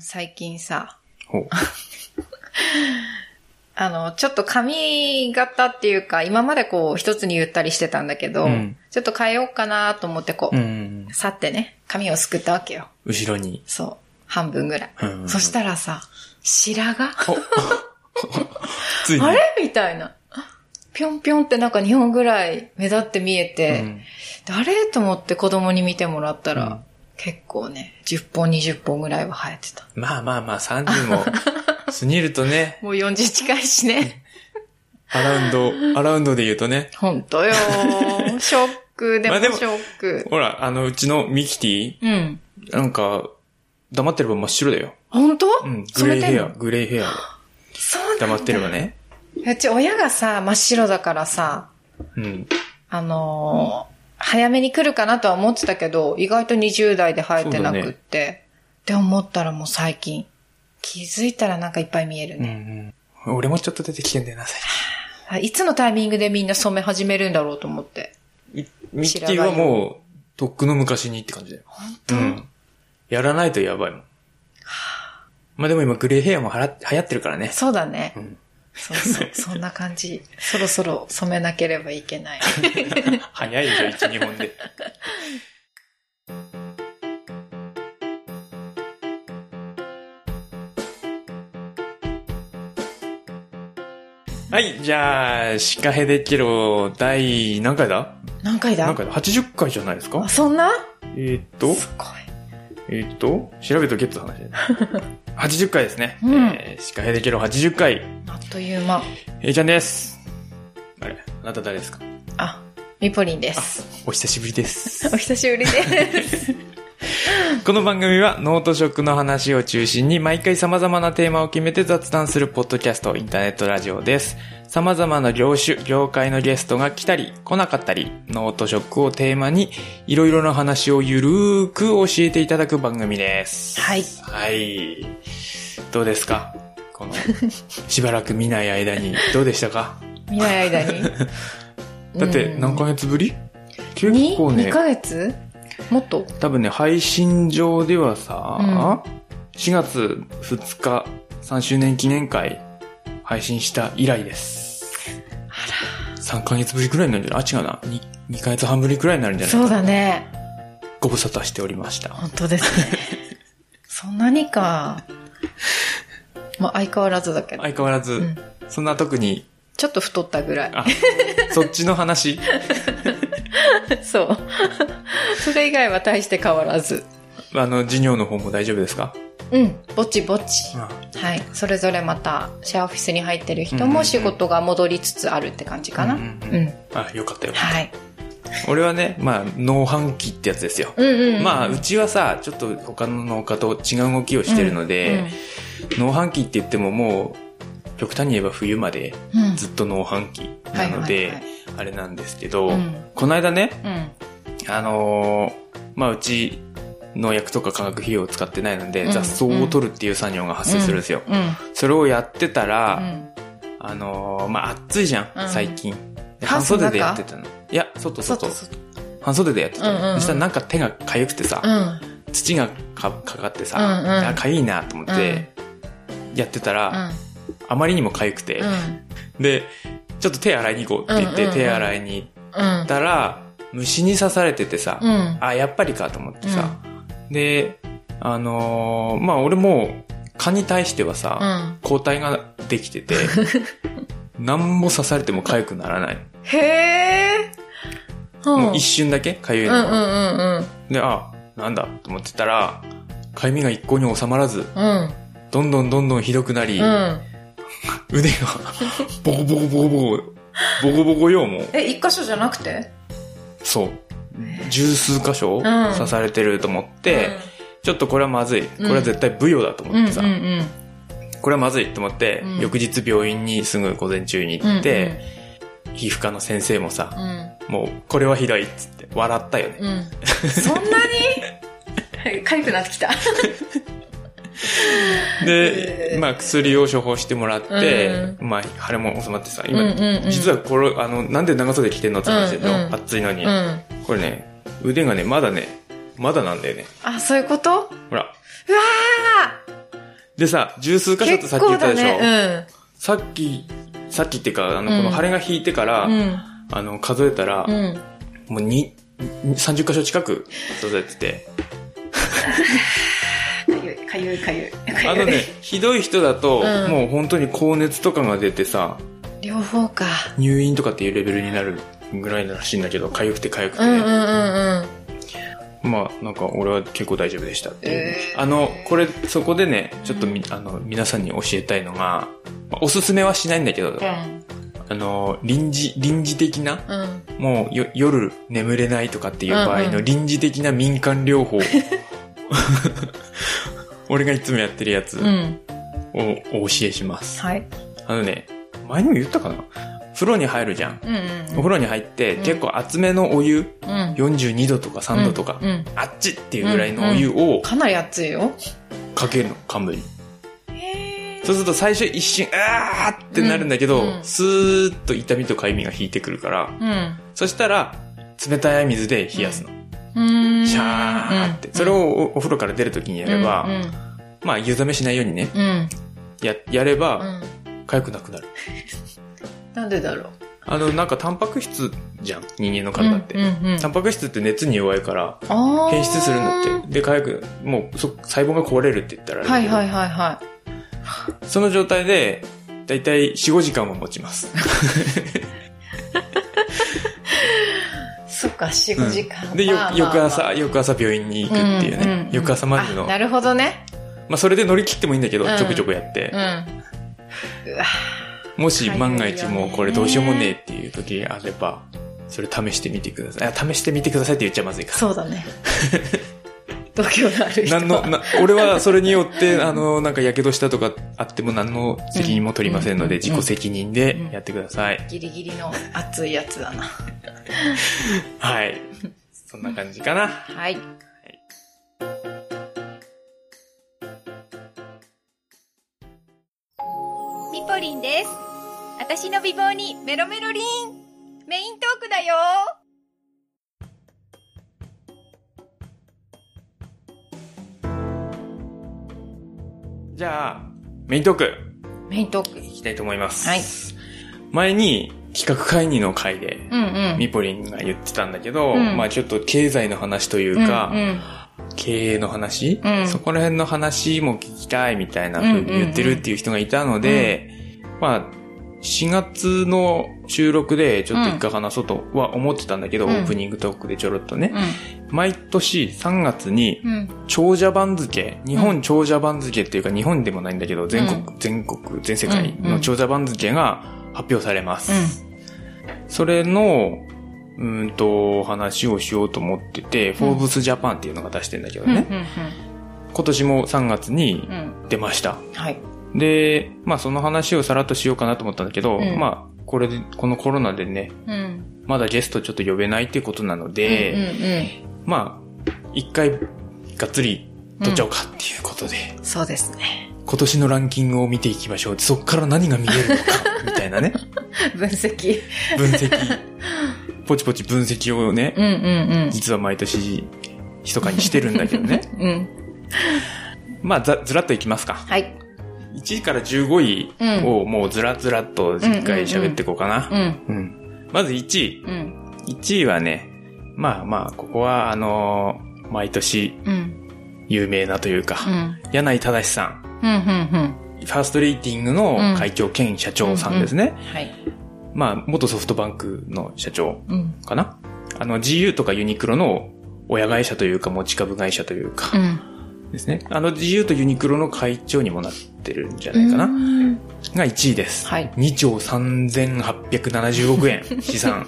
最近さ、ほう。あの、ちょっと髪型っていうか、今までこう一つに言ったりしてたんだけど、うんちょっと変えようかなと思ってこう、うん。去ってね、髪をすくったわけよ。後ろに。そう。半分ぐらい。うんそしたらさ、白髪？あれ？みたいな。ぴょんぴょんってなんか2本ぐらい目立って見えて、うん誰と思って子供に見てもらったら、うん結構ね、10本20本ぐらいは生えてた。まあまあまあ、30も過ぎるとね、もう40近いしね。アラウンド、アラウンドで言うとね。ほんとよーショック、でもショック。ほら、あの、うちのミキティ、うん。なんか、黙ってれば真っ白だよ。ほんとうん、グレイヘア、グレイヘアそう黙ってればね。うち親がさ、真っ白だからさ、うん。あのー早めに来るかなとは思ってたけど、意外と20代で生えてなくって。って思ったらもう最近。気づいたらなんかいっぱい見えるうんうね。ん。俺もちょっと出てきてんだよな、最あいつのタイミングでみんな染め始めるんだろうと思って。近。ミキティはもう、とっくの昔にって感じだよ。本当、うん。やらないとやばいもん。まあでも今グレーヘアもはら流行ってるからね。そうだね。んそうそう。そんな感じ。そろそろ染めなければいけない。早いじゃん、1、2本で。はい、じゃあ、シカヘデケロ第何回だ？何回だ？何回だ ?80 回じゃないですか？あそんな？えーっと、すごい。えーっと、調べとけって話。80回ですね。うんえー、シカヘデケロ80回。あっという間。A ちゃんです。あれあなた誰ですか？あ、ミポリンです。お久しぶりです。お久しぶりです。この番組は農と食の話を中心に毎回様々なテーマを決めて雑談するポッドキャスト、インターネットラジオです。様々な業種、業界のゲストが来たり来なかったり、農と食をテーマにいろいろな話をゆるーく教えていただく番組です。はい。はい。どうですか？この、しばらく見ない間に、どうでしたか？見ない間に？だってうん何ヶ月ぶり？結に構ね2、ヶ月？もっと？多分ね、配信上ではさ、うん4月2日3周年記念会配信した以来です。3ヶ月ぶりくらいになるんじゃない？あ、違うな。2, 2ヶ月半ぶりくらいになるんじゃないかそうだね。ご無沙汰しておりました。本当ですね。そんなにか。まあ相変わらずだけど。相変わらず、うんそんな特に、ちょっと太ったぐらい。あ、そっちの話？そう。それ以外は大して変わらず。あの、授業の方も大丈夫ですか？うん。ぼちぼち。あはい。それぞれまた、シェアオフィスに入ってる人うんうんうんも仕事が戻りつつあるって感じかな。うんん。ううんうんあ、よかったよ。はい。俺はね、まあ、農飯期ってやつですよ。うんうんうん。まあ、うちはさ、ちょっと他の農家と違う動きをしてるので、農飯期って言ってももう、極端に言えば冬までうん、うん。ずっと農飯期なのであれなんですけど、うんこの間ね、うん。あのーまあ、うち、農薬とか化学肥料を使ってないので、うん雑草を取るっていう作業が発生するんですよ。うん。それをやってたうら、ん。あのーまあ、暑いじゃん、うん最近。で半袖でやってたの。いや、外外。半袖でやってたの。そしたらなんか手が痒くてさ、うん。土がかかかってさ、あ、かゆいなと思って、やってたら、うん。あまりにも痒くて、うん。で、ちょっと手洗いに行こうって言って、手洗いにうん行っ。たら、虫に刺されててさ、うん。あ、やっぱりかと思ってさ、で、あのーまあ俺も、蚊に対してはさ、うん。抗体ができてて、何も刺されても痒くならない。へえ。うんもう一瞬だけ痒いのが。うんうんうんうん。で、あ、なんだと思ってたら、痒みが一向に収まらず、うん。どんどんどんどんひどくなり、うん。腕が、ボコボコボコボコ、ボコボコよ、もう。え、一箇所じゃなくて？そう。十数箇所ん刺されてると思って、ちょっとこれはまずい。これは絶対ブヨだとうん、思ってさ、これはまずいと思って、うん翌日病院にすぐ午前中にうん。行って、皮膚科の先生もさ、うん。もうこれはひどいっつって笑ったよね。そんなに？かゆくなってきた。で、まあ薬を処方してもらって、うまあ腫れも収まってさ、うん今、うんうん。実はこれ、あの、なんで長袖着てんのって話だけど、暑いのに、うん。これね、腕がね、まだね、まだなんだよね。あ、そういうこと？うわほら、ーでさ、十数箇所ってさっき言ったでしょ、ね、さっき、さっきっていうか、あの、この晴れが引いてから、うん。うん。あの、数えたら、うん。もうに、30箇所近く数えてて、かゆい、かゆい、かゆい。あのね、ひどい人だと、うんもう本当に高熱とかが出てさ、両方か。入院とかっていうレベルになるぐらいらしいんだけど、痒くて痒くて、うんうんうんうん。まあ、なんか俺は結構大丈夫でしたっていう。えーあの、これ、そこでね、ちょっとみ、あの、皆さんに教えたいのが、まあおすすめはしないんだけど、うん。あの、臨時、臨時的な、うん。もうよ夜眠れないとかっていう場合うんうんの臨時的な民間療法。俺がいつもやってるやつうん。をお教えします。はい。あのね、前にも言ったかな風呂に入るじゃん。うんうんお風呂に入って、うん結構厚めのお湯、うん。42度とか3度とか、うん。あっちっていうぐらいのお湯をかなり熱いよ。かけるの、幹部に。へそうすると最初一瞬、あーってなるんだけど、うんうんスーッと痛みとかゆみが引いてくるから、うん。そしたら、冷たい水で冷やすの。うん。シャーって。それをおお風呂から出るときにやれば、うん。まあ湯冷めしないようにね、うん。や、やれうば、ん。痒くなくなる。なんでだろう？あの、なんかタンパク質じゃん、人間の体って。うんうんうんタンパク質って熱に弱いから、変質するんだって。で、痒く、もうそ細胞が壊れるって言ったらはいはいはいはその状態で、だいたい4、5時間は持ちます。い。そっか、4、5時間。で、よまあまあまあ翌朝、翌朝病院に行くっていうね。んんん翌朝までの。あなるほどね。まあ、それで乗り切ってもいいんだけど、うんちょくちょくやってう。ん。うわもし万が一もうこれどうしようもねえっていう時があれば、それ試してみてください。あ、試してみてくださいって言っちゃまずいかそうだね。度胸がある人ら。は。なんの、な、俺はそれによって、あの、なんか火傷したとかあっても何の責任も取りませんので、うん自己責任でやってください。ギリギリの熱いやつだな。はい。そんな感じかな。はい。ミポリンです。私の美貌にメロメロリン。メイントークだよ。じゃあ、メイントーク、メイントーク。いきたいと思います。はい。前に企画会議の会で、うんうん。ミポリンが言ってたんだけど、うんまあちょっと経済の話というか、うんうん経営の話、うんそこら辺の話も聞きたいみたいな風に言ってるっていう人がいたので、まあ、4月の収録でちょっと一回話そうとは思ってたんだけど、うんオープニングトークでちょろっとね、う毎年3月に。長者番付、日本長者番付っていうか日本でもないんだけど、全国、全国、全世界の長者番付が発表されます。それの、うーんと、話をしようと思ってて、フォーブスジャパンっていうのが出してんだけどうん。ね。うん。今年も3月に。出ました。はい。で、まあその話をさらっとしようかなと思ったんだけど、うんまあこれで、このコロナでね、うん。まだゲストちょっと呼べないってことなのうんで、うんまあ、一回がっつり取っちゃおうかっていうことで、うん。そうですね。今年のランキングを見ていきましょう。そっから何が見えるのか、みたいなね。分析。分析、ポチポチ分析をね、うんうんうん。実は毎年、密かにしてるんだけどね。うん。まあ、ざずらっといきますか。はい。1位から15位をもうずらずらっと一回喋っていこうかな。うん。うん。まず1位。うん。1位はね、まあまあ、ここはあのー毎年うん。有名なというか、うん。柳井正さん。うん。うん。ファーストレーティングの会長兼社長さんですね。はい。まあ、元ソフトバンクの社長うん。かな。あの、GU とかユニクロの親会社というか持ち株会社というかうん。ですね。あの GU とユニクロの会長にもなってるんじゃないかな。うんが1位です。はい2兆3870億円 資産。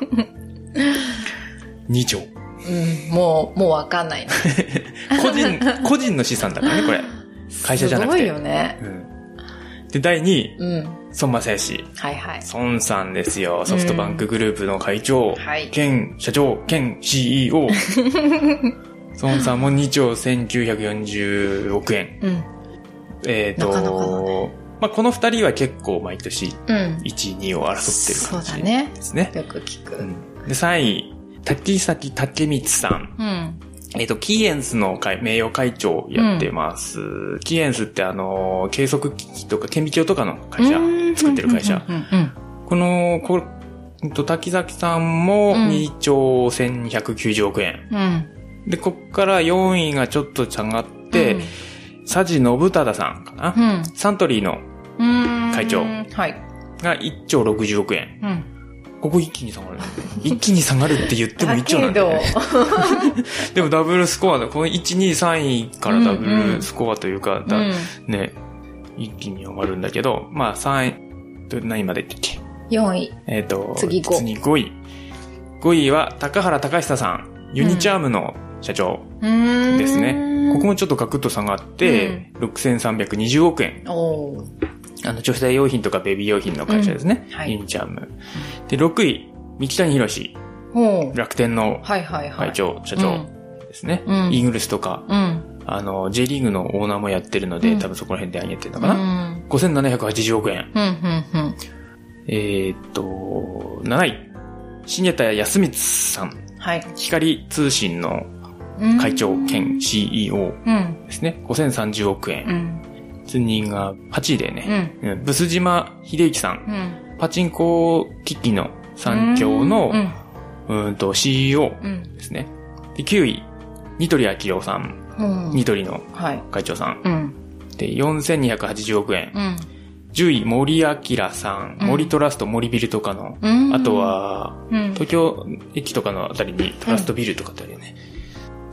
2兆。うん。もう、もうわかんないな。個人、個人の資産だからね、これ。会社じゃなくてすごいよね。うん。で、第2位、うん。孫正義。はいはい。孫さんですよ。ソフトバンクグループの会長、はい兼社長、兼 CEO。孫さんも2兆1940億円。うん。えっ、となかなかだねまあ、この二人は結構毎年うん。1位、2位を争ってるそう感じだねですね。よく聞く。うんで、3位、滝崎武光さん。うん。えっ、と、キーエンスの会名誉会長をやってます。キーエンスってあの、計測機器とか顕微鏡とかの会社、作ってる会社。うんうんこの、こ滝崎さんもうん2兆1290億円。うん。うん。で、こっから4位がちょっと下がって、佐治信忠さんかな、うん、サントリーのうん。会長はい。が1兆60億円。うん。ここ一気に下がる。一気に下がるって言っても1兆なんだよ、ね。だ でもダブルスコアだ。この1、2、3位からダブルスコアというか、だけど、うん。ね、一気に上がるんだけど、まあ3位、ど何位までいったっけ？4位。えっ、と、次五次5位。5位は高原隆久さん。ユニチャームの社長うん。ですね。ここもちょっとガクッと下がって、6320億円。あの、女性用品とかベビー用品の会社ですね。うんはいユニチャーム。で、6位、三木谷博士。楽天のはいはいはい。会長、社長ですね。うんイーグルスとか、うん。あの、J リーグのオーナーもやってるので、うん多分そこら辺で上げてるのうかな。ん。5780億円。うん、うん、うん。えーっと、7位、重田康光さん。はい。光通信のうん会長兼 CEO うん。ですね。5030億う円。ん。次が8位でうね。ん。うんブス島秀幸さん。うん。パチンコ機器の産業のう、ん。うんと CEO うん。ですね。で、9位、ニトリアキロさん。うん。ニトリのはい。会長さん。うん。で、4280億円。うん。10位、森明さん。うん森トラスト、森ビルとかの。うん。あと、は、うん。東京駅とかのあたりにトラストビルとかってあるよね。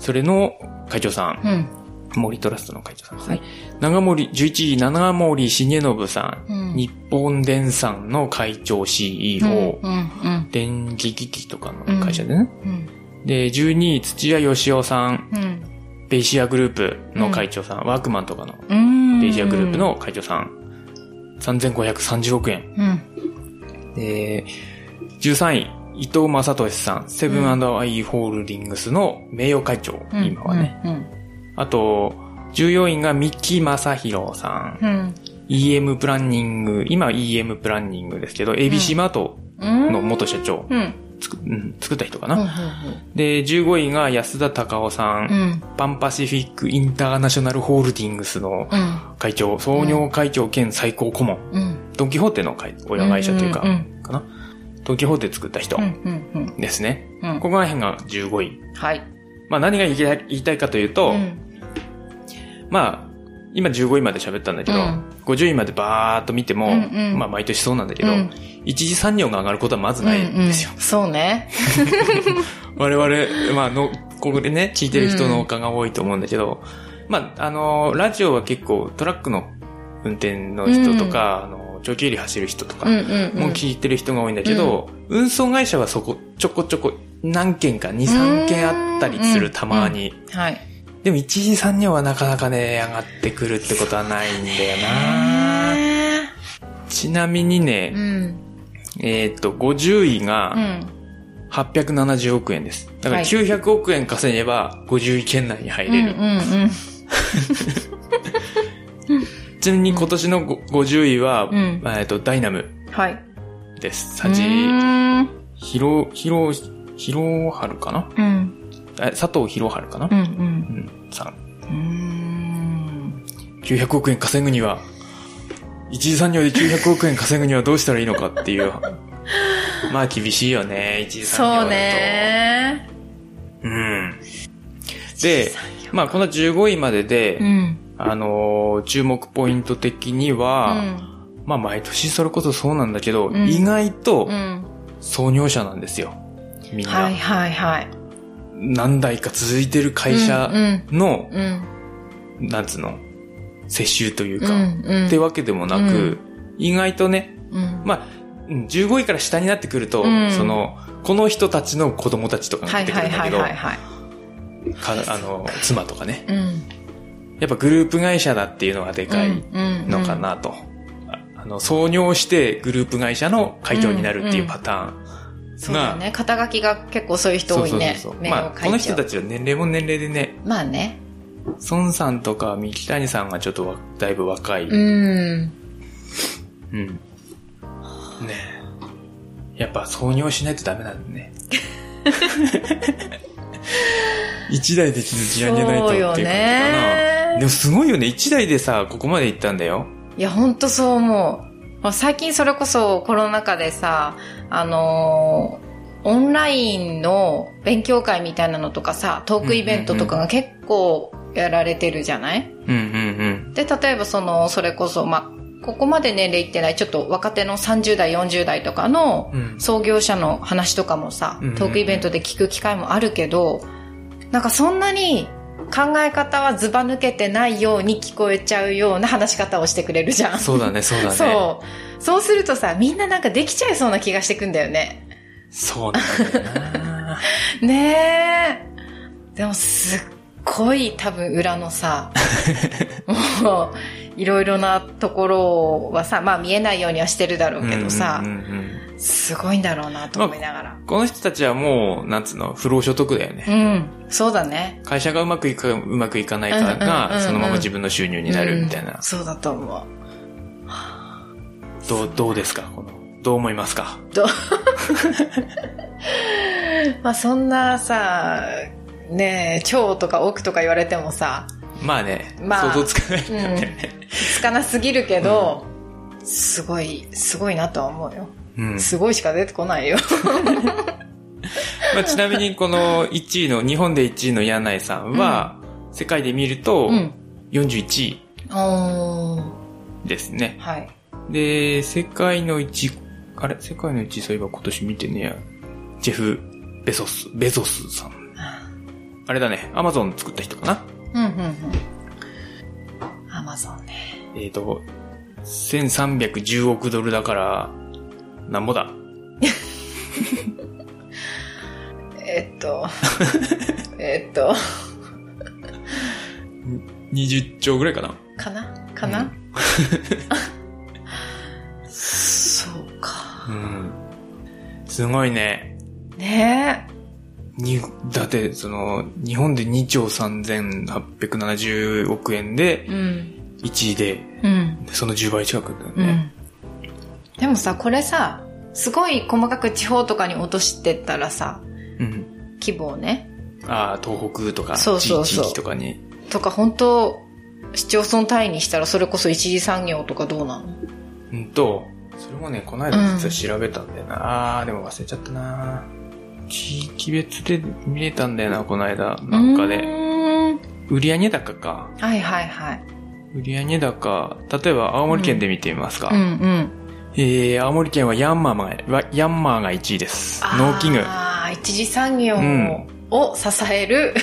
それの会長さん。うん。森トラストの会長さんですね。はい長森、11位、長森重信さん。うん日本電産の会長 CEO。電気機器とかの会社でね。うん。で、12位、土屋義雄さん。うん。ベイシアグループの会長さん。ワークマンとかのうん。ベイシアグループ。の会長さん。3530億円。うん。で、13位、伊藤正俊さん。セブンアイ・ホールディングスの名誉会長。うん。今はね。うん。あと、14位が三木正宏さん。うん。EM プランニング、今は EM プランニングですけど、ABC マートうん。の元社長、うん。作った人かうん。な。で、15位が安田隆夫さん。うん。パンパシフィックインターナショナルホールディングスのうん。会長、創業会長兼最高顧問。うん。ドンキホーテの会親会社というか、うんうんかな。ドンキホーテ作った人うん。うん。うん。ですね。うんここら辺が15位。はい。まあ何が言いたい言いたいかというと、うん。まあ、今15位まで喋ったんだけど、うん50位までバーっと見ても、うんうんまあ毎年そうなんだけど、うん一次産業が上がることはまずないんですよ。うんうんそうね。我々、まあの、ここでね、聞いてる人の丘が多いと思うんだけど、まあ、あの、ラジオは結構トラックの運転の人とか、あの、長距離走る人とかうんうんうん。も聞いてる人が多いんだけど、運送会社はそこ、ちょこちょこ何件か、2、3件あったりする、うんたまに。はい。でも一次産業はなかなかね、上がってくるってことはないんだよなちなみにうね、ん。えーっと、50位うがん。870億円です。だからはい900億円稼げば50位圏内に入れる。うんうん ちなみに今年のご50位は、うんえーっと、ダイナムうん。はい。です。う佐治、ーん。ひろ、ひろ、ひろはるかな？うん。え佐藤ひろはるかな？うんうん。うん、さん。うーん。900億円稼ぐには、一次産業で900億円稼ぐにはどうしたらいいのかっていう。まあ厳しいよね、一次産業だと。そうね。うん。で、まあこの15位までで、うん。あのー注目ポイント的にうは、ん。まあ毎年それこそそうなんだけど、うん意外とうん。創業者なんですよ。みんな。はいはいはい。何代か続いてる会社うんの、うん。なんつうの、世襲といううか、んうん。ってわけでもなく、うん意外とね、うん。まあ、うん15位から下になってくると、うんその、この人たちの子供たちとかがはい出てくはいるんだけど、はいはいはい。かあの、妻とかね。うん。やっぱグループ会社だっていうのがでかいのかなと。ああの、創業してグループ会社の会長になるっていうパターン。そうだね。肩書きが結構そういう人多いね。そうそうまあ、この人たちは年齢も年齢でね、まあね。孫さんとか三木谷さんがちょっとわだいぶ若い。うん。うん。ねえ。やっぱ創業しないとダメなんだね。一台で築き上げないとっていう感じかそうよねな。でもすごいよね。一台でさ、ここまで行ったんだよ。いや、ほんとそう思う。まあ最近それこそコロナ禍でさ、あのーオンラインの勉強会みたいなのとかさ、トークイベントとかが結構やられてるじゃない、うんうんで、例えばその、それこそ、まあ、ここまで年齢いってない、ちょっと若手の30代、40代とかのうん創業者の話とかもさトークイベントで聞く機会もあるけど、なんかそんなに考え方はずば抜けてないように聞こえちゃうような話し方をしてくれるじゃん。そうだね、そうだね。そう。そうするとさ、みんななんかできちゃいそうな気がしてくんだよね。そうなんだよな。ねえ。でもすっごい多分裏のさ、もう、いろいろなところはさ、まあ見えないようにはしてるだろうけどさうん、うんうんすごいんだろうなと思いながら。この人たちはもう、なんつうの、不労所得だよね。うん、そうだね。会社がうまくいくかうまくいかないかうんうんうんうが、んそのまま自分の収入になるみたいなうん。そうだと思う。どう、どうですか？この、どう思いますか？ど まあそんなさ、ねえ、超とか億とか言われてもさ、まあね、まあ想像つかないんだようんね。つかなすぎるけど、すごい、すごいなとは思うよ。うん。すごいしか出てこないよ。まあ、ちなみにこの1位の、日本で1位の柳井さんは、世界で見るとうん、41位。ですね。はい。で、世界の1位、あれ？世界の1位そういえば今年見てねや。ジェフ・ベソス、ベゾスさん。あれだね、アマゾン作った人かな？うん、うん、うん。アマゾンね。えっ、と、1310億ドルだから、なんぼだ？えっと、えっと、?20 兆ぐらいかな？かな？かな、うん そうか。うん。すごいね。ねに、だって、その、日本で2兆3870億円でえ。うん。1位で、うん。その10倍近くだよね。うん。でもさ、これさ、すごい細かく地方とかに落としてったらさ、うん。規模をね、ああ、東北とか、そうそうそう地地域とかに。とか本当市町村単位にしたらそれこそ一次産業とかどうなの？うんと、それもね、この間実は調べたんだよな。ああ、でも忘れちゃったな。地域別で見れたんだよな、この間。なんかうで。ーん売上高か。はいはいはい。売上高。例えば青森県で見てみますか。うんうん。えー、青森県はヤンマーが、ヤンマーが1位です。農機具。ああ、一次産業うんを支える。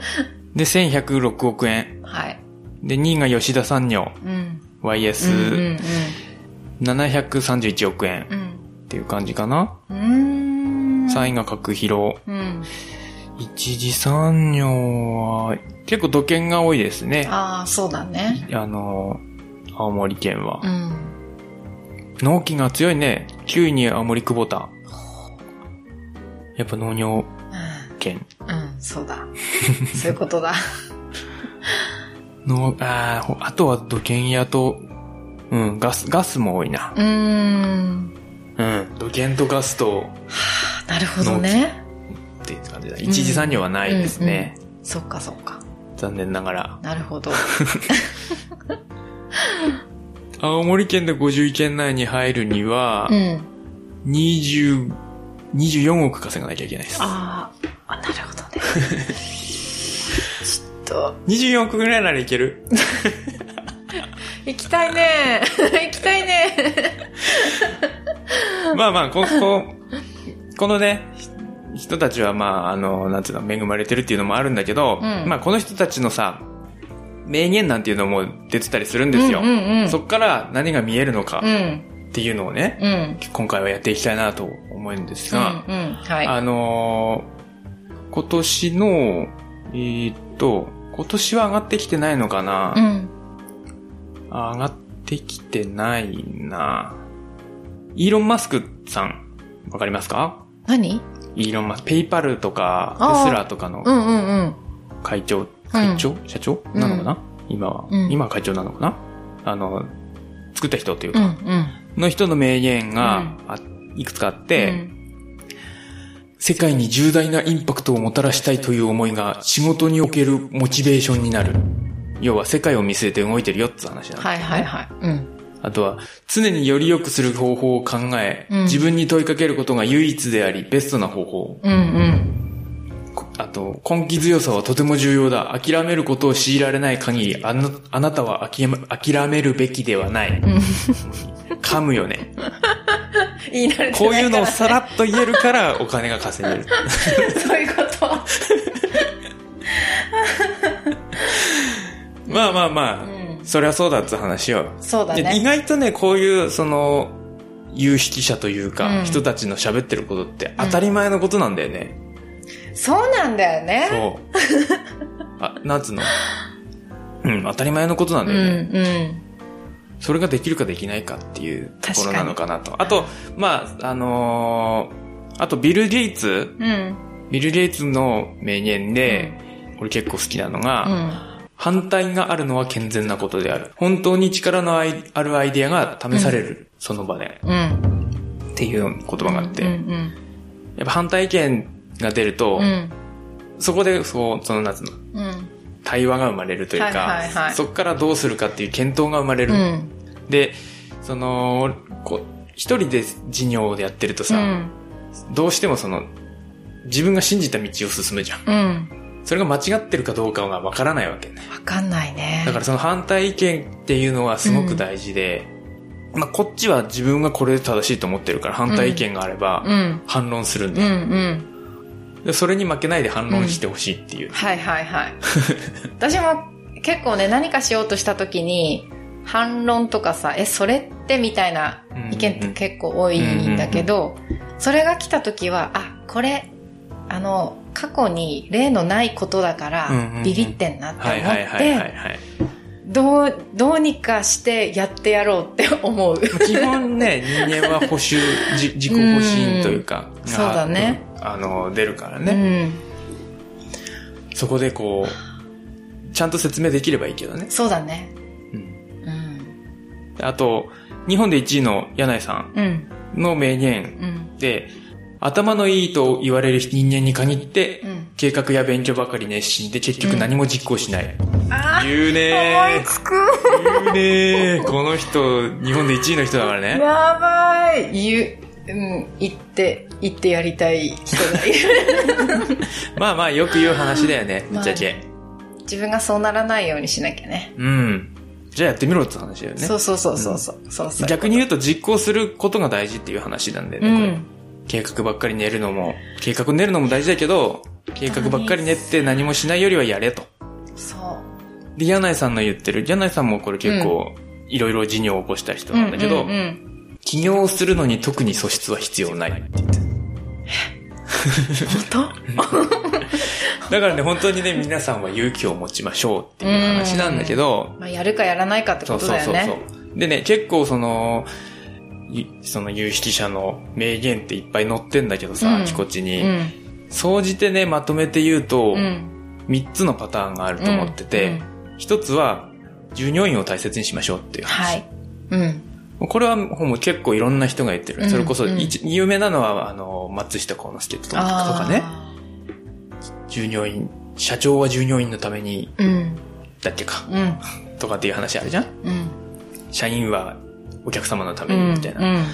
で、1106億円。はい。で、2位が吉田産業。うん。うんうん YS、731億円うん。っていう感じかな。うん。うーん。3位が角広。うん。一次産業は、結構土建が多いですね。ああ、そうだね。あの、青森県はう。ん。農機が強いね。9位に青森久保田。やっぱ農業県。うん、そうだ。そういうことだ。の、ああとは土建屋と、うん、ガス、ガスも多いな。うーん。うん、土建とガスと、なるほどね。っていう感じだ。一次産業はないですね。そっかそっか。残念ながら。なるほど。青森県で50位圏内に入るにはう、ん。20、24億稼がなきゃいけないです。あーあ、なるほどね。ちょっと、24億ぐらいならいける行きたいね。行きたいね。まあまあ、こ、こ、このね、人たちはまあ、あの、なんつうの、恵まれてるっていうのもあるんだけど、うんまあこの人たちのさ、名言なんていうのも出てたりするんですよ。うんうんうんそっから何が見えるのかうん。っていうのをね、うん。今回はやっていきたいなと思うんですが、うん。うん。はい。あのー今年の、えーっと、今年は上がってきてないのかな、うん。あ上がってきてないなイーロン・マスクさん、わかりますか？何？イーロン・マスク、ペイパルとか、テスラとかの。会長、会長、社長？なのかな、今は、うん。今は会長なのかな？あの、作った人というか。の人の名言が、あいくつかあって、世界に重大なインパクトをもたらしたいという思いが仕事におけるモチベーションになる。要は世界を見据えて動いてるよって話なんだ、はいはいはい。うん。あとは、常により良くする方法を考え、うん。自分に問いかけることが唯一であり、ベストな方法。うんうん。こあと、根気強さはとても重要だ。諦めることを強いられない限り、あなあなたは諦め諦めるべきではない。噛むよね。言い慣れてないからこういうのをさらっと言えるから、お金が稼げる。そういうこと。まあまあまあ、うんそりゃそうだって話よ。そうだで意ね。外とね、こういう、その、有識者というか、うん人たちの喋ってることって当たり前のことなんだよね。そうなんだよね。そう。あ、なんつうの？うん、当たり前のことなんだうんよね。うん。それができるかできないかっていうところなのかなと。あと、まあ、あのーあとビル・ゲイツ、うん。ビル・ゲイツの名言で、俺結構好きなのが、うん。反対があるのは健全なことである。本当に力のあいあるアイデアが試される、その場で。うん。っていう言葉があって、うんやっぱ反対意見が出ると、うん。うん。そこで、そう、その夏の、うん。対話が生まれるというか、はいはいはいそこからどうするかっていう検討が生まれる。うん。で、その、こう一人で事業でやってるとさ、うん。どうしてもその、自分が信じた道を進むじゃん。うん。それが間違ってるかどうかがわからないわけね。わかんないね。だからその反対意見っていうのはすごく大事で、まあこっちは自分がこれで正しいと思ってるから反対意見があればうん。反論するんうんだよ。うん。でそれに負けないで反論してほしいっていう。はいはいはい。私も結構ね、何かしようとした時に、反論とかさ、え、それってみたいな意見って結構多いんだけど、それが来た時は、あ、これ、あの、過去に例のないことだからうんうんうん、ビビってんなって思って、はい。どう、どうにかしてやってやろうって思う。基本ね、人間は補修、じ自己保身というか、うんそうだねがあの、出るからうね。ん。そこでこう、ちゃんと説明できればいいけどね。そうだね。うんうん。あと、日本で1位の柳井さうん。んの名言うん。で、頭のいいと言われる人間に限って、うん計画や勉強ばかり熱心で結局何も実行しない。あ言うね思いつく言うね この人、日本で1位の人だからね。やばい言う、うん、言って、言ってやりたい人がいる。まあまあよく言う話だよね、ぶまあっちゃけ。自分がそうならないようにしなきゃね。うん。じゃあやってみろって話だよね。そうそうそうそうそう。そうそう逆に言うと実行することが大事っていう話なんだよね。うん。計画ばっかり練るのも、計画練るのも大事だけど、計画ばっかり練って何もしないよりはやれと。そう。で、柳井さんの言ってる、柳井さんもこれ結構、いろいろ事業を起こした人なんだけど、うんうんうん、起業するのに特に素質は必要ないって言ってる本 だからね、本当にね、皆さんは勇気を持ちましょうっていう話なんだけど当、まあ、やるかやらないかってそうことそうそうそだよね。う。でね、結構その、いその有識者の名言っていっぱい載ってんだけどさ、うんあちこちに。うん。総じてね、まとめて言うと、うん。3つのパターンがあると思ってて、うん1つは、従業員を大切にしましょうっていう話。はい。うん。これはもう結構いろんな人が言ってる。うんそれこそ、有名なのは、あの、松下幸之助とかね。あ従業員、社長は従業員のために、ー。うん。だっけか、うん。とかっていう話あるじゃんうん。社員はお客様のためうん。にみたいな。うん。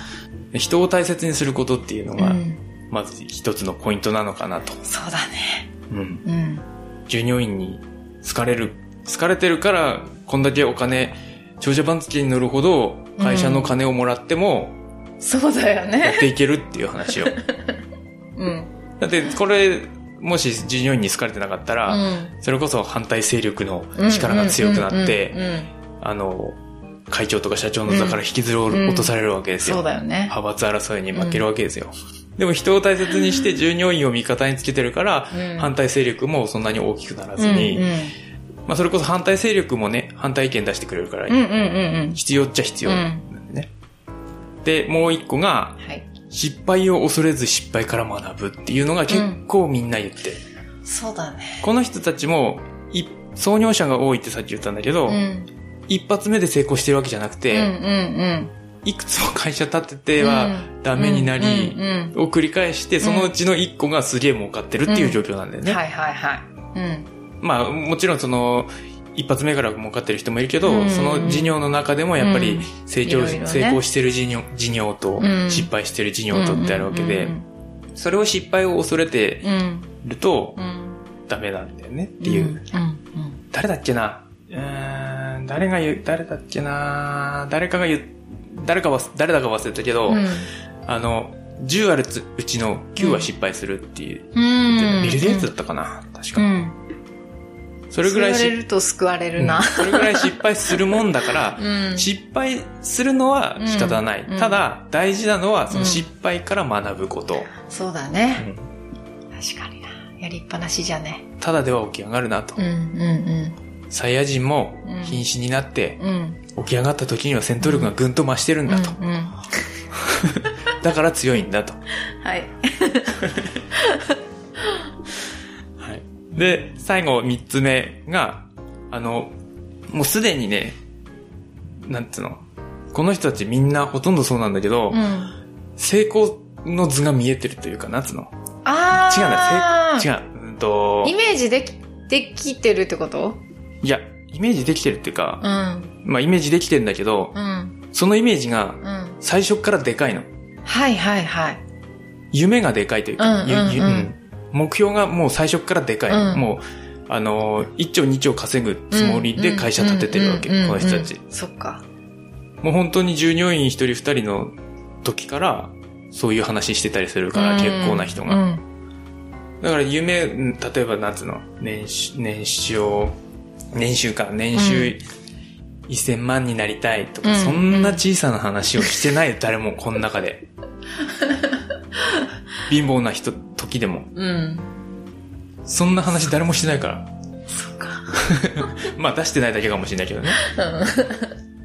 で人を大切にすることっていうのが、うん。まず一つのポイントなのかなと。そうだね。うん。うん。従業員に好かれる、好かれてるから、こんだけお金、長者番付に乗るほど、会社の金をもらっても、そうだよやっね。ていけるっていう話を。うん。だって、これ、もし従業員に好かれてなかったら、うん。それこそ反対勢力の力が強くなって、うんうんうんうんあの、会長とか社長の座から引きずり落とされるわけですよ。そうだよね。派閥争いに負けるわけですよ。でも人を大切にして従業員を味方につけてるから、うん反対勢力もそんなに大きくならずに、うんうんまあそれこそ反対勢力もね、反対意見出してくれるから。必要っちゃ必要なんでね。で、もう一個が、はい。失敗を恐れず失敗から学ぶっていうのが結構みんな言ってる。そうだね。この人たちも、い創業者が多いってさっき言ったんだけど、うん。一発目で成功してるわけじゃなくて、うんうんいくつも会社立ててはダメになり、を繰り返して、そのうちの1個がすげえ儲かってるっていう状況なんだよね。はいはいはい。うん。まあ、もちろんその、一発目から儲かってる人もいるけど、うんその事業の中でもやっぱりうん成長、いろいろね成功してる事業事業と、うん失敗してる事業とってあるわけで、うんそれを失敗を恐れてうん。るとう、ん。ダメなんだよねっていう。うん。うん。誰だっけな？うーん、誰が言う、誰だっけな？誰かが言う、誰かは、誰だか忘れたけど、うん。あの、10あるつうちの9は失敗するっていう。うん。ビル・ゲイツだったかな？確か。うん。それぐらいし救われると救われるなうん。それぐらい失敗するもんだから、うん失敗するのは仕方ない。うんただ、大事なのは、その失敗から学ぶこと。そうだうね。ん確かにな。やりっぱなしじゃね。ただでは起き上がるなと。うんうんサイヤ人もうん瀕死になってうん。うん。起き上がった時には戦闘力がぐんと増してるんだと。うんうん。だから強いんだと。はい。はい。で、最後三つ目が、あの、もうすでにね、なんつうの、この人たちみんなほとんどそうなんだけど、うん。成功の図が見えてるというか、なんつうの。あ違うんだ、違う。うんとイ、メージでき、できてるってこと？いや、イメージできてるっていうかう、ん。まあイメージできてるんだけど、うん。そのイメージがうん。最初からでかいの。はいはいはい。夢がでかいというか、うんうんうん目標がもう最初からでかい。うんもう、あの、1兆2兆稼ぐつもりで会社立ててるわけ、この人たち。そっか。もう本当に従業員1人2人の時から、そういう話してたりするから、結構な人が。うん。だから夢、うん例えばなんつうの、年収、年収、年収か、年収1000万になりたいとか、うんそんな小さな話をしてない、誰もこの中で。貧乏な人、時でも。うん。そんな話誰もしてないから。そっか。まあ出してないだけかもしれないけどね。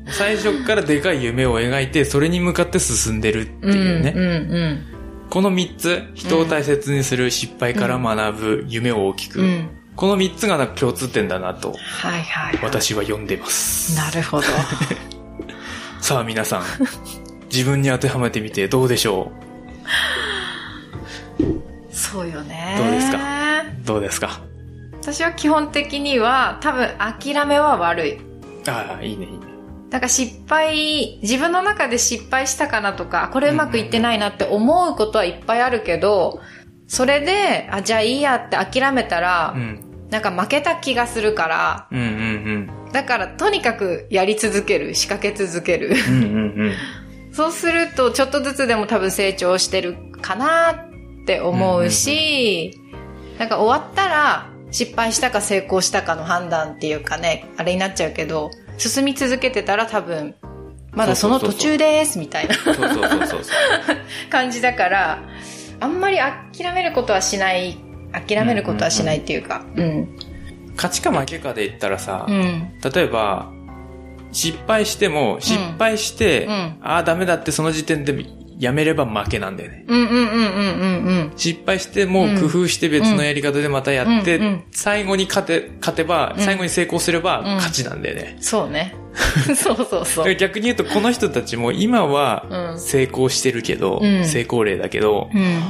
最初からでかい夢を描いて、それに向かって進んでるっていうね。うんうんこの3つ、人を大切にする失敗から学ぶ、夢を大きく。うん。うん。この3つが共通点だなと、はいはい。私は読んでます。なるほど。さあ皆さん、自分に当てはめてみてどうでしょそうよね。どうですか？うどうですか？私は基本的には多分諦めは悪い。ああ、いいね、いいね。だから失敗、自分の中で失敗したかなとか、これうまくいってないなって思うことはいっぱいあるけど、それで、あ、じゃあいいやって諦めたら、うん。なんか負けた気がするから、うんうんだからとにかくやり続ける、仕掛け続ける。うん。うんうんうん。そうすると、ちょっとずつでも多分成長してるかなって思うし、なんか終わったら、失敗したか成功したかの判断っていうかね、あれになっちゃうけど、進み続けてたら多分、まだその途中です、みたいな。感じだから、あんまり諦めることはしない、諦めることはしないっていうか、うん。勝ちか負けかで言ったらさ、うん。例えば、失敗しても、失敗して、うんああ、ダメだってその時点でやめれば負けなんだよね。うんうんうんうんうんうん。失敗しても工夫して別のやり方でまたやって、うんうん最後に勝て、勝てば、うん最後に成功すればん勝ちなんだよね。そうね。そうそうそう。逆に言うと、この人たちも今はうん成功してるけど、うん成功例だけど、うん。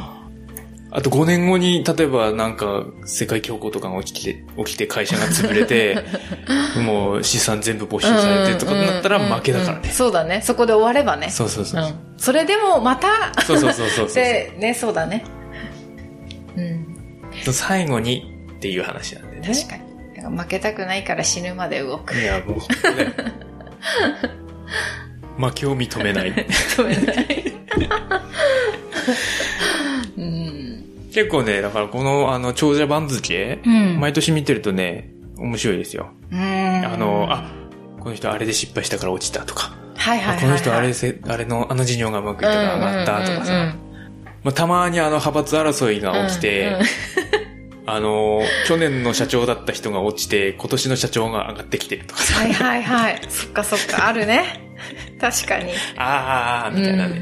あと5年後に、例えばなんか世界恐慌とかが起きて、起きて会社が潰れて、もう資産全部没収されてとかになったら負けだからうんうんうんね。そうだね。そこで終わればね。そうそうそうう。ん。それでもまた、そうそうそうそうそう。で、ね、そうだね。うん。最後にっていう話なんでね。確かに。負けたくないから死ぬまで動く。いや、もう、ね。負けを認めない。止めない。うん。結構ね、だからこの、あの、長者番付、うん毎年見てるとね、面白いですよ。うん。あの、あ、この人あれで失敗したから落ちたとか、はいはいはいこの人あれせ、あれの、あの事業がうまくいったから上がったとかうんうんうんさ、まあ、たまにあの派閥争いが起きて、うんうん あの、去年の社長だった人が落ちて、今年の社長が上がってきてるとかさ、はいはいはい。そっかそっか、あるね。確かに。あーあー、みたいなね。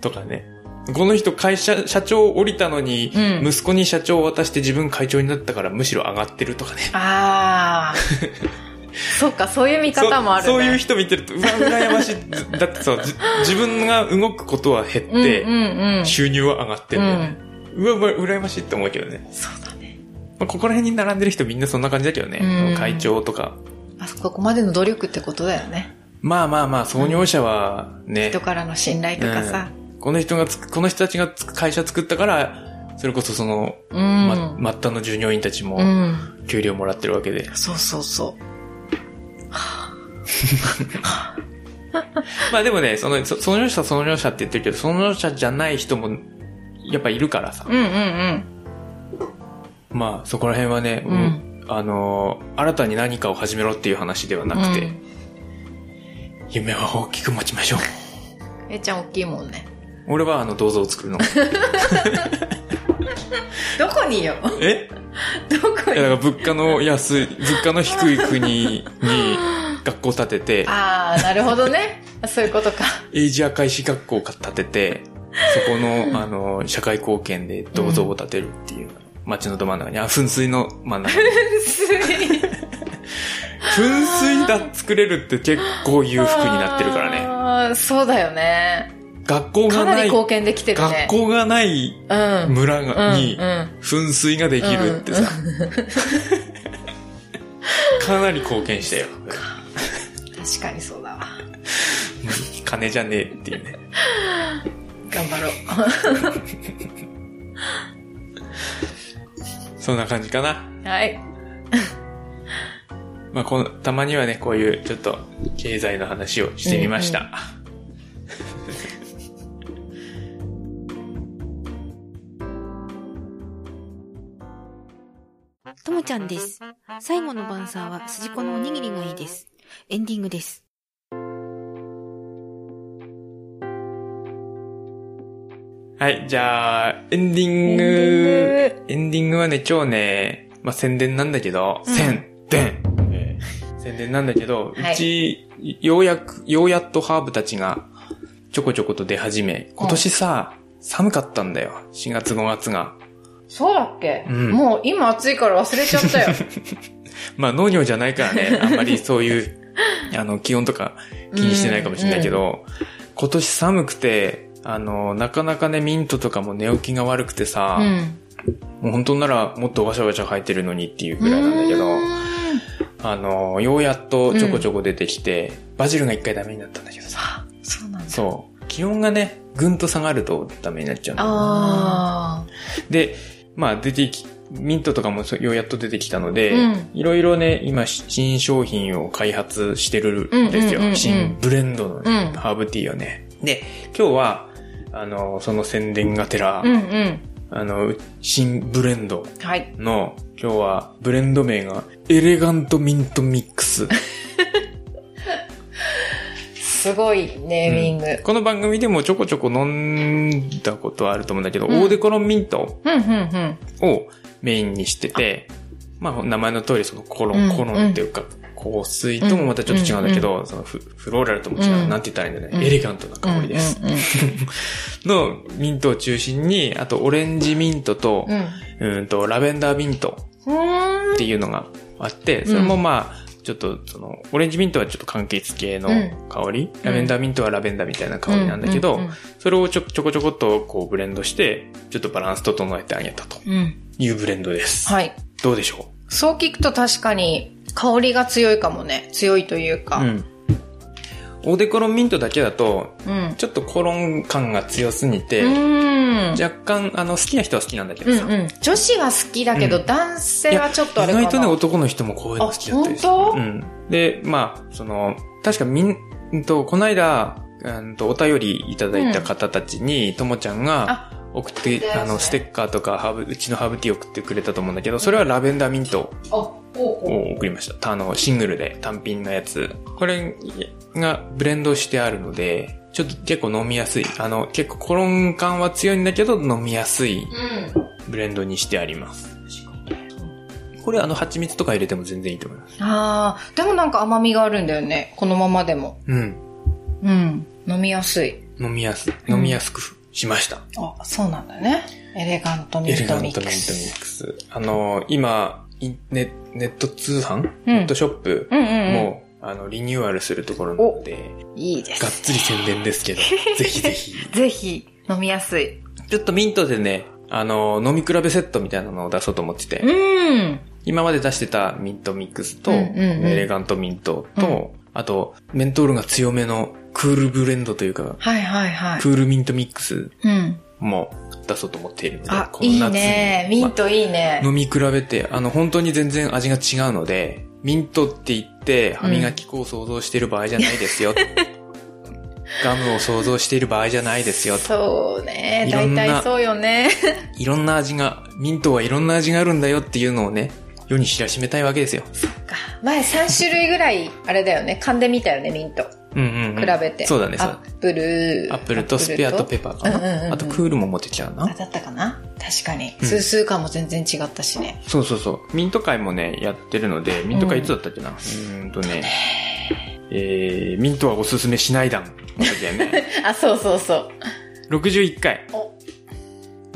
とかね。この人会社、社長降りたのに、うん息子に社長を渡して自分会長になったからむしろ上がってるとかね。ああ。そうか、そういう見方もあるね。そうそういう人見てると、うわ、羨ましい。だってさ、じ自分が動くことは減って、うんうんうん。収入は上がってるんだよね。うわ、うわ羨ましいって思うけどね。そうだね。まあ、ここら辺に並んでる人みんなそんな感じだけどね。うん会長とか。あそこまでの努力ってことだよね。まあまあまあ、創業者はね、人からの信頼とかさ。この人がつく、この人たちがつく会社作ったから、それこそその、うん。ま、末端の従業員たちもうん。給料もらってるわけで。そうそうそう。まあでもね、その、そ創業者創業者って言ってるけど、創業者じゃない人も、やっぱいるからさ。うんうんうん。まあそこら辺はね、うんうんあのー新たに何かを始めろっていう話ではなくて、うん夢は大きく持ちましょう。えちゃん大きいもんね。俺はあの銅像を作るの。どこによ？え？どこに？いやだから物価の安い、物価の低い国に学校建てて、ああ、なるほどね。そういうことか。エイジア開始学校を建てて、そこの、あの、社会貢献で銅像を建てるっていう、街のど真ん中に、あ、噴水の真ん中に。噴水 だ作れるって結構裕福になってるからね。ね。そうだよね。学校がない、かなり貢献できてるね。学校がないうん。村が、にうんうん噴水ができるってさ、かなり貢献したよ。確かにそうだわ。金じゃねえっていうね。頑張ろう。そんな感じかな。はい。まあ、この、たまにはね、こういうちょっと経済の話をしてみました。ともちゃんです。最後の晩餐は筋子のおにぎりがいいです。エンディングです。はい、じゃあ、エンディング、エンディングはね、今日ね、まあ、宣伝なんだけど、うん宣伝、えー宣伝なんだけど、はいうち、ようやく、ようやっとハーブたちが、ちょこちょこと出始め、今年さ、寒かったんだよ。4月5月が。そうだっけ、うん。もう今暑いから忘れちゃったよ。まあ農業じゃないからね、あんまりそういう、あの、気温とか気にしてないかもしれないけど、今年寒くて、あの、なかなかね、ミントとかも寝起きが悪くてさ、うん。もう本当ならもっとワシャワシャ生えてるのにっていうぐらいなんだけど、あの、ようやっとちょこちょこ出てきて、バジルが一回ダメになったんだけどさ、あ、そうなんだ。そう。気温がね、ぐんと下がるとダメになっちゃうんだで、まあ出てき、ミントとかもそうようやっと出てきたので、うんいろいろね、今新商品を開発してるんですよ。うんうんうんうん新ブレンドのね、うんハーブティーをね。で、今日は、あの、その宣伝がてら、あ。うんうん。あの、新ブレンドはい。の、今日はブレンド名が、エレガントミントミックス。すごいネーミング。この番組でもちょこちょこ飲んだことはあると思うんだけど、うんオーデコロンミントうん、うん、うん。をメインにしてて、まあ、名前の通りそのコロン、うんコロンっていうか、香水ともまたちょっと違うんだけど、そのフフローラルとも違う。うんなんて言ったらいいんだね、うんエレガントな香りです。うんうん のミントを中心に、あとオレンジミントと、うん。うんとラベンダーミントうん。っていうのがあって、それもまあ、ちょっとその、オレンジミントはちょっと柑橘系の香り、ラベンダーミントはラベンダーみたいな香りなんだけど、うんうんそれをちょちょこちょこっとこうブレンドして、ちょっとバランス整えてあげたとうん。いうブレンドです。はい。どうでしょそう聞くと確かに香りが強いかもね。強いといううか。うん。オーデコロンミントだけだと、うん。ちょっとコロン感が強すぎて、うん。若干、あの、好きな人は好きなんだけどさ。うんうん。女子は好きだけど、うん男性はちょっとあれかな。意外とね、男の人もこういうの好きだったりする。うん。で、まあ、その、確かみん、んと、この間、うんと、お便りいただいた方たちに、ともちゃんが送って、あの、ステッカーとか、ハーブ、うちのハーブティー送ってくれたと思うんだけど、それはラベンダーミントを送りました。あの、シングルで単品のやつ。これがブレンドしてあるので、ちょっと結構飲みやすい。あの、結構コロン感は強いんだけど、飲みやすいうん。ブレンドにしてあります。これあの、蜂蜜とか入れても全然いいと思います。ああ、でもなんか甘みがあるんだよね。このままでも。うん。うん。飲みやすい。飲みやす、うん飲みやすくしました。あ、そうなんだね。エレガントミントエレガントミントミミックス。ックス。あの、今、ネネット通販、うんネットショップうんうんうん。も、あの、リニューアルするところなので、いいです。がっつり宣伝ですけど、ぜひぜひ。ぜひ、飲みやすい。ちょっとミントでね、あの、飲み比べセットみたいなのを出そうと思ってて、うん。今まで出してたミントミックスと、うんうんうんエレガントミントと、あと、メントールが強めのクールブレンドというか、はいはいはい。クールミントミックスうん。も出そうと思っているので、あ、いいね。ミントいいねま。飲み比べて、あの、本当に全然味が違うので、ミントって言って歯磨き粉を想像している場合じゃないですよ。ガムを想像している場合じゃないですよ。そうね。大体そうよね。いろんな味が、ミントはいろんな味があるんだよっていうのをね、世に知らしめたいわけですよ。前3種類ぐらい、あれだよね。噛んでみたよね、ミント。うんうん、うん。比べて。そうだね、アップル。アップルと？スペアとペッパーかな。うんうんうんうんあとクールも持ってちゃうあ、な。だったかな？確かに。うん数数感も全然違ったしね。そうそうそう。ミント会もね、やってるので、ミント会いつだったっけな、うーんとね、えー、ミントはおすすめしない団の時だよね。あ、そうそうそう。61回。お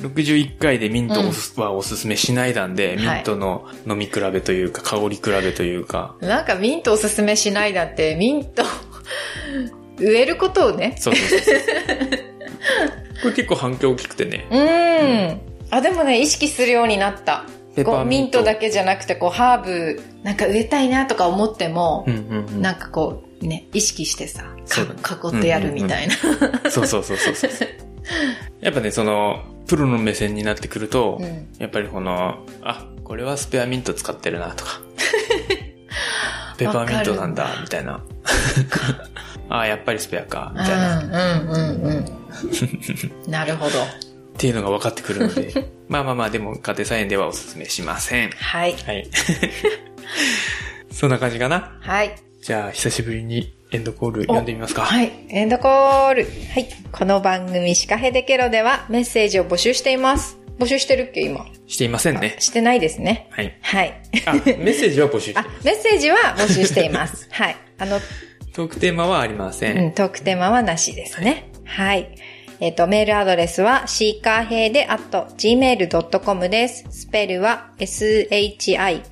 61回でミントはおすすめしない団で、はいミントの飲み比べというか、香り比べというか、なんかミントおすすめしないだって、ミント、植えることをね。そうそうそう。これ結構反響大きくてね。うーん。あ、でもね、意識するようになった。ペッパーこうミミントだけじゃなくて、こう、ハーブ、なんか植えたいなとか思ってもう、んうんうん。なんかこう、ね、意識してさ、囲ってやるみたいな。そうそうそうそうそう。やっぱね、その、プロの目線になってくると、うんやっぱりこの、あ、これはスペアミント使ってるなとか、ペッパーミントなんだみたいな。あ、やっぱりスペアか、みうん、たいな。っうん、うん、うん。なるほど。ていうのが分かってくるので、まあまあまあ、でも家庭菜園ではおすすめしません。はい。はい。そんな感じかな？はい。じゃあ、久しぶりにエンドコール読んでみますか。はい。エンドコール。はい。この番組シカヘデケロではメッセージを募集しています。募集してるっけ、今？していませんね。してないですね。はい。はい。あ、メッセージは募集して あま、メッセージは募集しています。はい。あの、す。トークテーマはありません。うん、トークテーマはなしですね。はい。えっ、と、メールアドレスは、シーカーヘイで at gmail.com です。スペルは、shikahede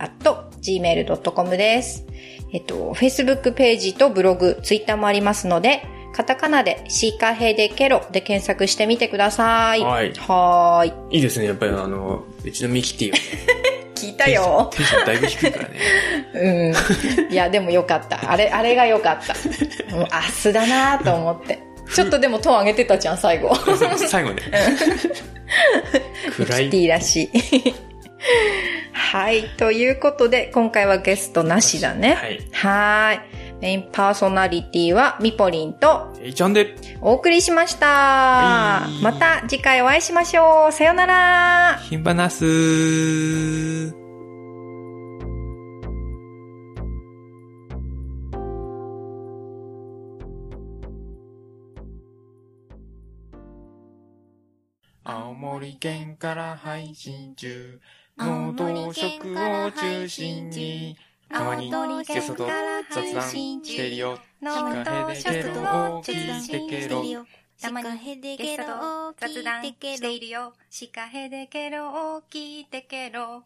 at gmail.com です。えっ、と、Facebook ページとブログ、Twitter もありますので、カタカナでシーカーヘイでケロで検索してみてください。はいはーい。いいですね。やっぱりあの、うちのミキティはね聞いたよ。テンションだいぶ低いからね。うん。いや、でもよかった。あれ、あれがよかった。もう明日だなと思って。ちょっとでもトーン上げてたじゃん、最後。最後ね。暗い。キティらしい。はい。ということで、今回はゲストなしだね。はい。はーい。メインパーソナリティはミポリンとえいちゃんで。お送りしました。はいまた次回お会いしましょう。さよなら。ひんばなすー。青森県から配信中。農道食を中心に。たまにゲストと雑談してるよ。シカヘデケロを聞いてけろ。たまにゲストと雑談しているよ。シカヘデケロを聞いてケロ。